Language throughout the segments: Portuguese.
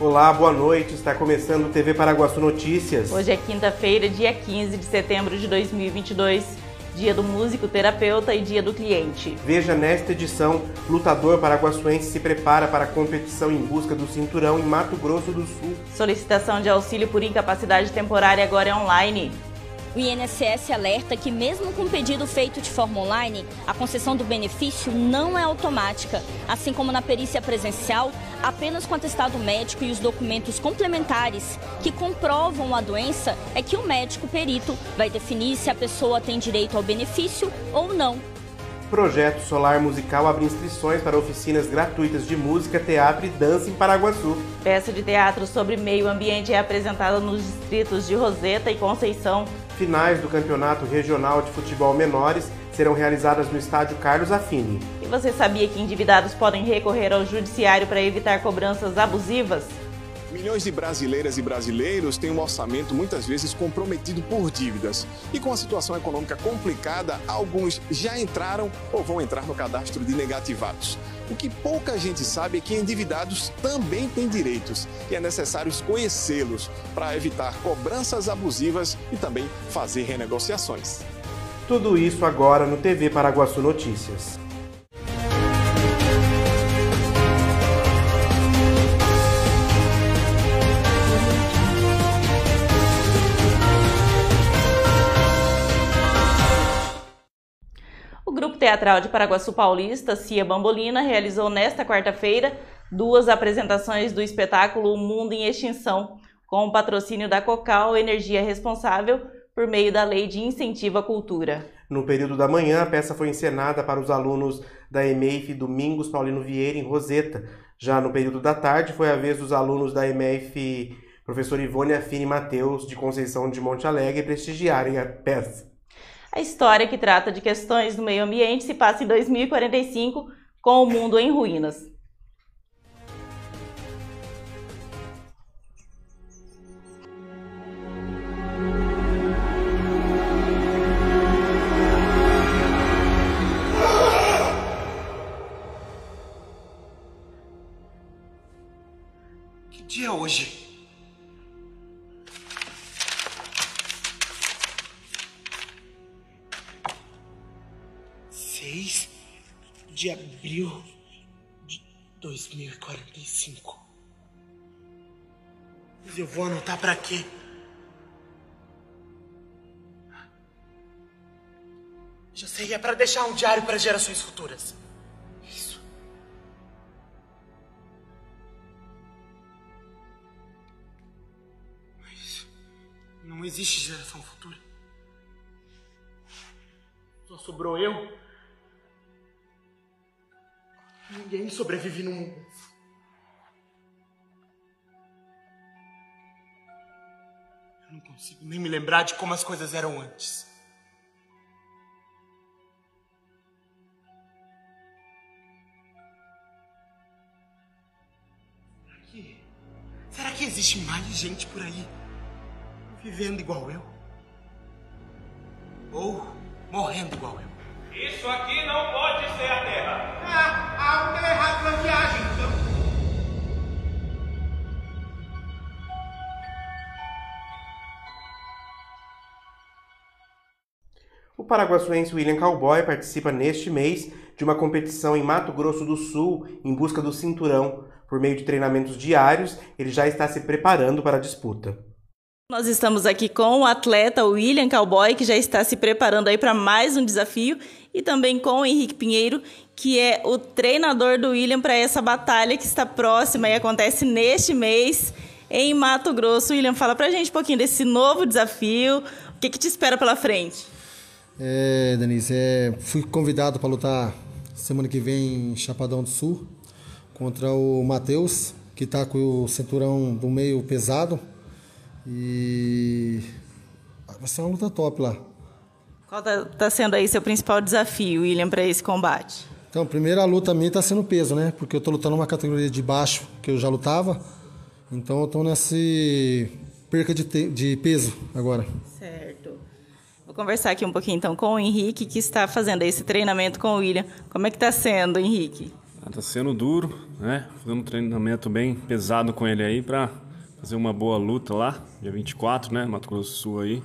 Olá, boa noite. Está começando o TV Paraguaçu Notícias. Hoje é quinta-feira, dia 15 de setembro de 2022, dia do músico terapeuta e dia do cliente. Veja nesta edição: lutador paraguaçuense se prepara para a competição em busca do cinturão em Mato Grosso do Sul. Solicitação de auxílio por incapacidade temporária agora é online. O INSS alerta que, mesmo com pedido feito de forma online, a concessão do benefício não é automática. Assim como na perícia presencial, apenas com atestado médico e os documentos complementares que comprovam a doença é que o médico perito vai definir se a pessoa tem direito ao benefício ou não. Projeto Solar Musical abre inscrições para oficinas gratuitas de música, teatro e dança em Paraguaçu. Peça de teatro sobre meio ambiente é apresentada nos distritos de Roseta e Conceição finais do Campeonato Regional de Futebol Menores serão realizadas no estádio Carlos Affini. E você sabia que endividados podem recorrer ao judiciário para evitar cobranças abusivas? Milhões de brasileiras e brasileiros têm um orçamento muitas vezes comprometido por dívidas. E com a situação econômica complicada, alguns já entraram ou vão entrar no cadastro de negativados. O que pouca gente sabe é que endividados também têm direitos e é necessário conhecê-los para evitar cobranças abusivas e também fazer renegociações. Tudo isso agora no TV Paraguaçu Notícias. Teatral de Paraguaçu Paulista, Cia Bambolina, realizou nesta quarta-feira duas apresentações do espetáculo Mundo em Extinção, com o patrocínio da Cocal Energia Responsável, por meio da Lei de Incentivo à Cultura. No período da manhã, a peça foi encenada para os alunos da EMEIF Domingos Paulino Vieira, em Roseta. Já no período da tarde, foi a vez dos alunos da EMEIF Professor Ivone Afine Mateus, de Conceição de Monte Alegre, prestigiarem a peça. A história que trata de questões do meio ambiente se passa em 2045, com o mundo em ruínas. Mas eu vou anotar para quê? Já sei, é para deixar um diário para gerações futuras. Isso. Mas não existe geração futura. Só sobrou eu Ninguém sobrevive no mundo. Consigo nem me lembrar de como as coisas eram antes. Será que, será que existe mais gente por aí vivendo igual eu? Ou morrendo igual eu? Isso aqui não pode ser a Terra. Ah, algo deu errado na viagem, O paraguaçuense William Cowboy participa neste mês de uma competição em Mato Grosso do Sul em busca do cinturão. Por meio de treinamentos diários, ele já está se preparando para a disputa. Nós estamos aqui com o atleta William Cowboy, que já está se preparando aí para mais um desafio, e também com o Henrique Pinheiro, que é o treinador do William para essa batalha que está próxima e acontece neste mês em Mato Grosso. William, fala para a gente um pouquinho desse novo desafio, o que, que te espera pela frente? É, Denise, é, fui convidado para lutar semana que vem em Chapadão do Sul contra o Matheus, que está com o cinturão do meio pesado e vai ser uma luta top lá. Qual está tá sendo aí seu principal desafio, William, para esse combate? Então, a primeira luta minha está sendo peso, né? Porque eu estou lutando uma categoria de baixo que eu já lutava. Então eu estou nessa perca de, de peso agora. Certo. Conversar aqui um pouquinho então com o Henrique, que está fazendo esse treinamento com o William. Como é que está sendo, Henrique? Ah, tá sendo duro, né? Fazendo um treinamento bem pesado com ele aí para fazer uma boa luta lá, dia 24, né? Mato Grosso do Sul aí.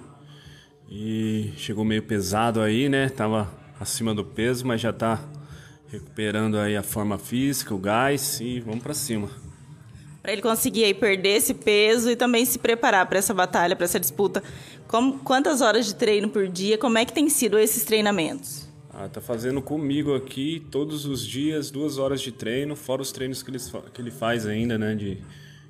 E chegou meio pesado aí, né? Tava acima do peso, mas já tá recuperando aí a forma física, o gás e vamos para cima. Para ele conseguir aí perder esse peso e também se preparar para essa batalha, para essa disputa. Como, quantas horas de treino por dia? Como é que tem sido esses treinamentos? Ah, tá fazendo comigo aqui todos os dias, duas horas de treino, fora os treinos que ele, que ele faz ainda, né? De,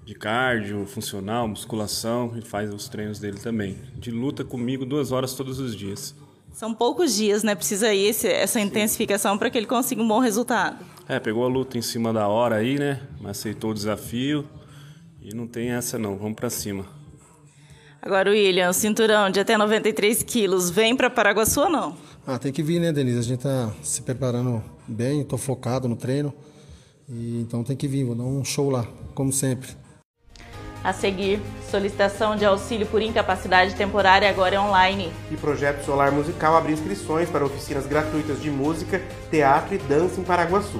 de cardio, funcional, musculação, ele faz os treinos dele também. De luta comigo duas horas todos os dias. São poucos dias, né? Precisa ir esse, essa Sim. intensificação para que ele consiga um bom resultado. É, pegou a luta em cima da hora aí, né? Mas aceitou o desafio e não tem essa não, vamos para cima. Agora, William, cinturão de até 93 quilos, vem para Paraguaçu ou não? Ah, tem que vir, né, Denise? A gente tá se preparando bem, tô focado no treino. E, então tem que vir, vou dar um show lá, como sempre. A seguir, solicitação de auxílio por incapacidade temporária agora é online. E Projeto Solar Musical abre inscrições para oficinas gratuitas de música, teatro e dança em Paraguaçu.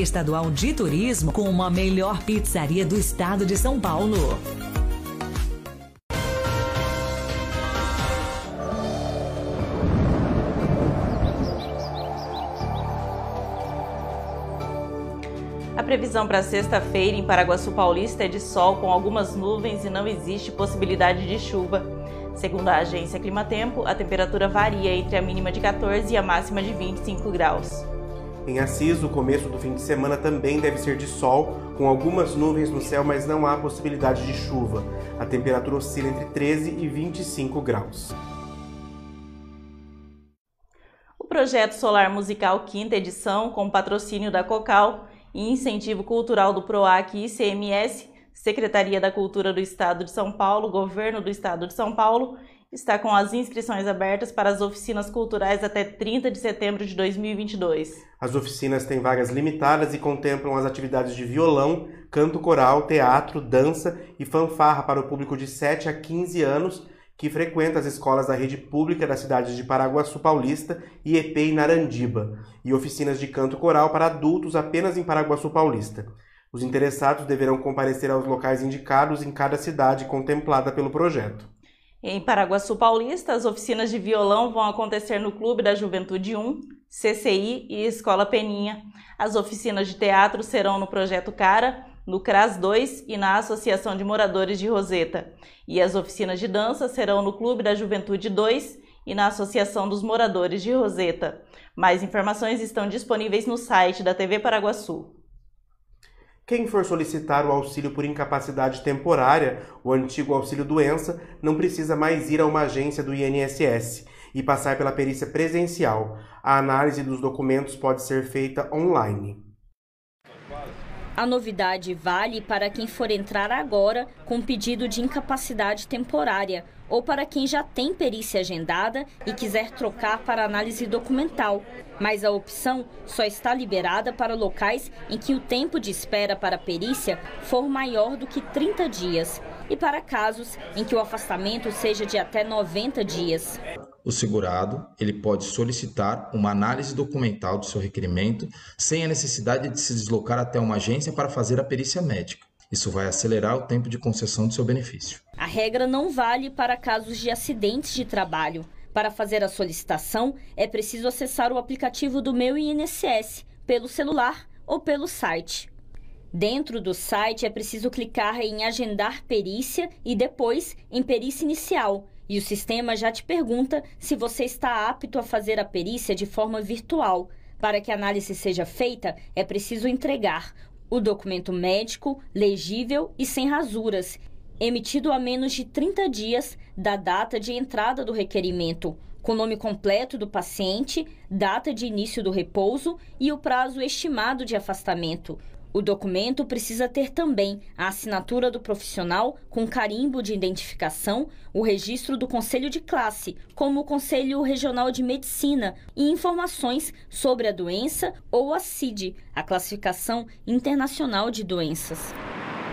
Estadual de Turismo como a melhor pizzaria do estado de São Paulo. A previsão para sexta-feira em Paraguaçu Paulista é de sol com algumas nuvens e não existe possibilidade de chuva. Segundo a agência Climatempo, a temperatura varia entre a mínima de 14 e a máxima de 25 graus. Em Assis, o começo do fim de semana também deve ser de sol, com algumas nuvens no céu, mas não há possibilidade de chuva. A temperatura oscila entre 13 e 25 graus. O projeto Solar Musical Quinta Edição, com patrocínio da Cocal e incentivo cultural do PROAC e ICMS, Secretaria da Cultura do Estado de São Paulo, Governo do Estado de São Paulo está com as inscrições abertas para as oficinas culturais até 30 de setembro de 2022. As oficinas têm vagas limitadas e contemplam as atividades de violão, canto coral, teatro, dança e fanfarra para o público de 7 a 15 anos que frequenta as escolas da rede pública das cidades de Paraguaçu Paulista, Iepê e Narandiba, e oficinas de canto coral para adultos apenas em Paraguaçu Paulista. Os interessados deverão comparecer aos locais indicados em cada cidade contemplada pelo projeto. Em Paraguaçu Paulista, as oficinas de violão vão acontecer no Clube da Juventude 1, CCI e Escola Peninha. As oficinas de teatro serão no Projeto Cara, no CRAS 2 e na Associação de Moradores de Roseta. E as oficinas de dança serão no Clube da Juventude 2 e na Associação dos Moradores de Roseta. Mais informações estão disponíveis no site da TV Paraguaçu. Quem for solicitar o auxílio por incapacidade temporária, o antigo auxílio doença, não precisa mais ir a uma agência do INSS e passar pela perícia presencial. A análise dos documentos pode ser feita online. A novidade vale para quem for entrar agora com pedido de incapacidade temporária ou para quem já tem perícia agendada e quiser trocar para análise documental. Mas a opção só está liberada para locais em que o tempo de espera para a perícia for maior do que 30 dias e para casos em que o afastamento seja de até 90 dias o segurado ele pode solicitar uma análise documental do seu requerimento sem a necessidade de se deslocar até uma agência para fazer a perícia médica. Isso vai acelerar o tempo de concessão do seu benefício. A regra não vale para casos de acidentes de trabalho. Para fazer a solicitação, é preciso acessar o aplicativo do Meu INSS pelo celular ou pelo site. Dentro do site é preciso clicar em Agendar Perícia e depois em Perícia Inicial, e o sistema já te pergunta se você está apto a fazer a perícia de forma virtual. Para que a análise seja feita, é preciso entregar o documento médico, legível e sem rasuras, emitido a menos de 30 dias da data de entrada do requerimento, com nome completo do paciente, data de início do repouso e o prazo estimado de afastamento. O documento precisa ter também a assinatura do profissional com carimbo de identificação, o registro do conselho de classe, como o Conselho Regional de Medicina, e informações sobre a doença ou a CID, a Classificação Internacional de Doenças.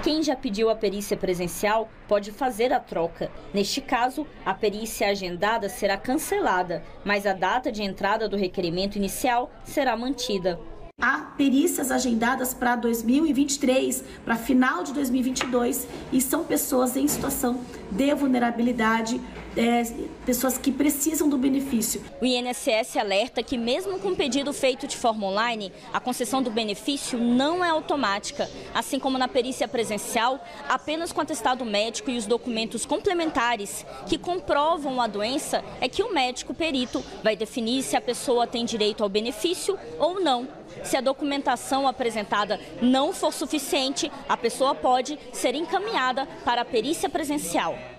Quem já pediu a perícia presencial pode fazer a troca. Neste caso, a perícia agendada será cancelada, mas a data de entrada do requerimento inicial será mantida. Há perícias agendadas para 2023, para final de 2022, e são pessoas em situação de vulnerabilidade, é, pessoas que precisam do benefício. O INSS alerta que, mesmo com pedido feito de forma online, a concessão do benefício não é automática. Assim como na perícia presencial, apenas com atestado médico e os documentos complementares que comprovam a doença é que o médico perito vai definir se a pessoa tem direito ao benefício ou não. Se a documentação apresentada não for suficiente, a pessoa pode ser encaminhada para a perícia presencial.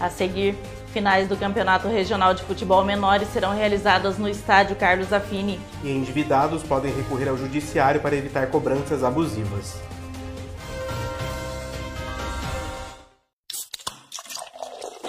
A seguir, finais do Campeonato Regional de Futebol Menores serão realizadas no estádio Carlos Affini. E endividados podem recorrer ao judiciário para evitar cobranças abusivas.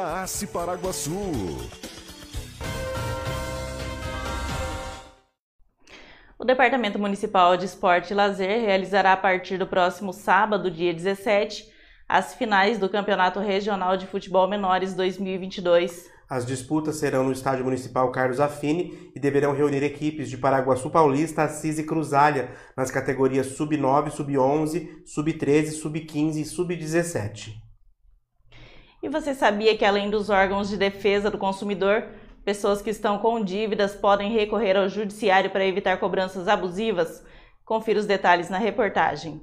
ACE Paraguaçu. O Departamento Municipal de Esporte e Lazer realizará a partir do próximo sábado, dia 17, as finais do Campeonato Regional de Futebol Menores 2022. As disputas serão no Estádio Municipal Carlos Affini e deverão reunir equipes de Paraguaçu Paulista, Assis e Cruzalha nas categorias Sub-9, Sub-11, Sub-13, Sub-15 e Sub-17. E você sabia que além dos órgãos de defesa do consumidor, pessoas que estão com dívidas podem recorrer ao judiciário para evitar cobranças abusivas? Confira os detalhes na reportagem.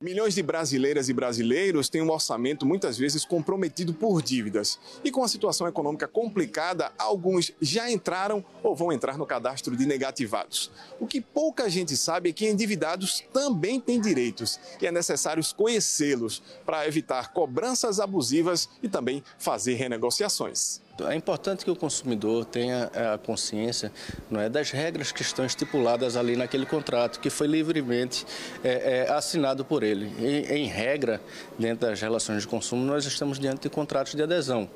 Milhões de brasileiras e brasileiros têm um orçamento muitas vezes comprometido por dívidas. E com a situação econômica complicada, alguns já entraram ou vão entrar no cadastro de negativados. O que pouca gente sabe é que endividados também têm direitos e é necessário conhecê-los para evitar cobranças abusivas e também fazer renegociações. É importante que o consumidor tenha é, a consciência não é, das regras que estão estipuladas ali naquele contrato, que foi livremente é, é, assinado por ele. E, em regra, dentro das relações de consumo, nós estamos diante de contratos de adesão.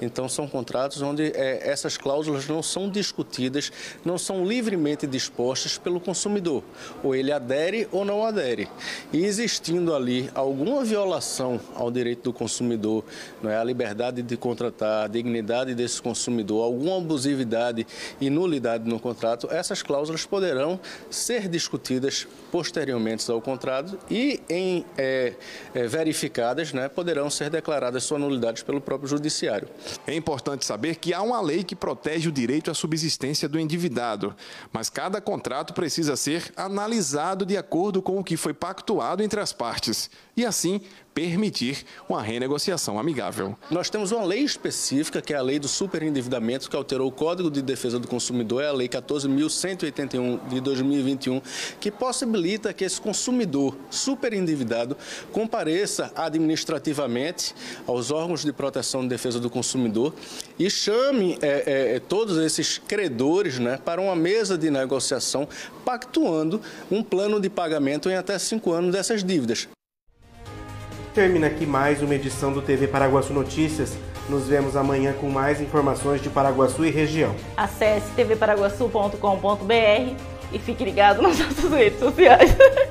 Então, são contratos onde é, essas cláusulas não são discutidas, não são livremente dispostas pelo consumidor. Ou ele adere ou não adere. E existindo ali alguma violação ao direito do consumidor, não é, a liberdade de contratar, a dignidade desse consumidor, alguma abusividade e nulidade no contrato, essas cláusulas poderão ser discutidas posteriormente ao contrato e, em é, é, verificadas, né, poderão ser declaradas suas nulidades pelo próprio judiciário. É importante saber que há uma lei que protege o direito à subsistência do endividado, mas cada contrato precisa ser analisado de acordo com o que foi pactuado entre as partes e, assim, permitir uma renegociação amigável. Nós temos uma lei específica, que é a lei do superendividamento, que alterou o Código de Defesa do Consumidor, é a Lei 14.181 de 2021, que possibilita que esse consumidor superendividado compareça administrativamente aos órgãos de proteção e defesa do consumidor e chame é, é, todos esses credores né, para uma mesa de negociação, pactuando um plano de pagamento em até cinco anos dessas dívidas. Termina aqui mais uma edição do TV Paraguaçu Notícias. Nos vemos amanhã com mais informações de Paraguaçu e região. Acesse tvparaguaçu.com.br e fique ligado nas nossas redes sociais.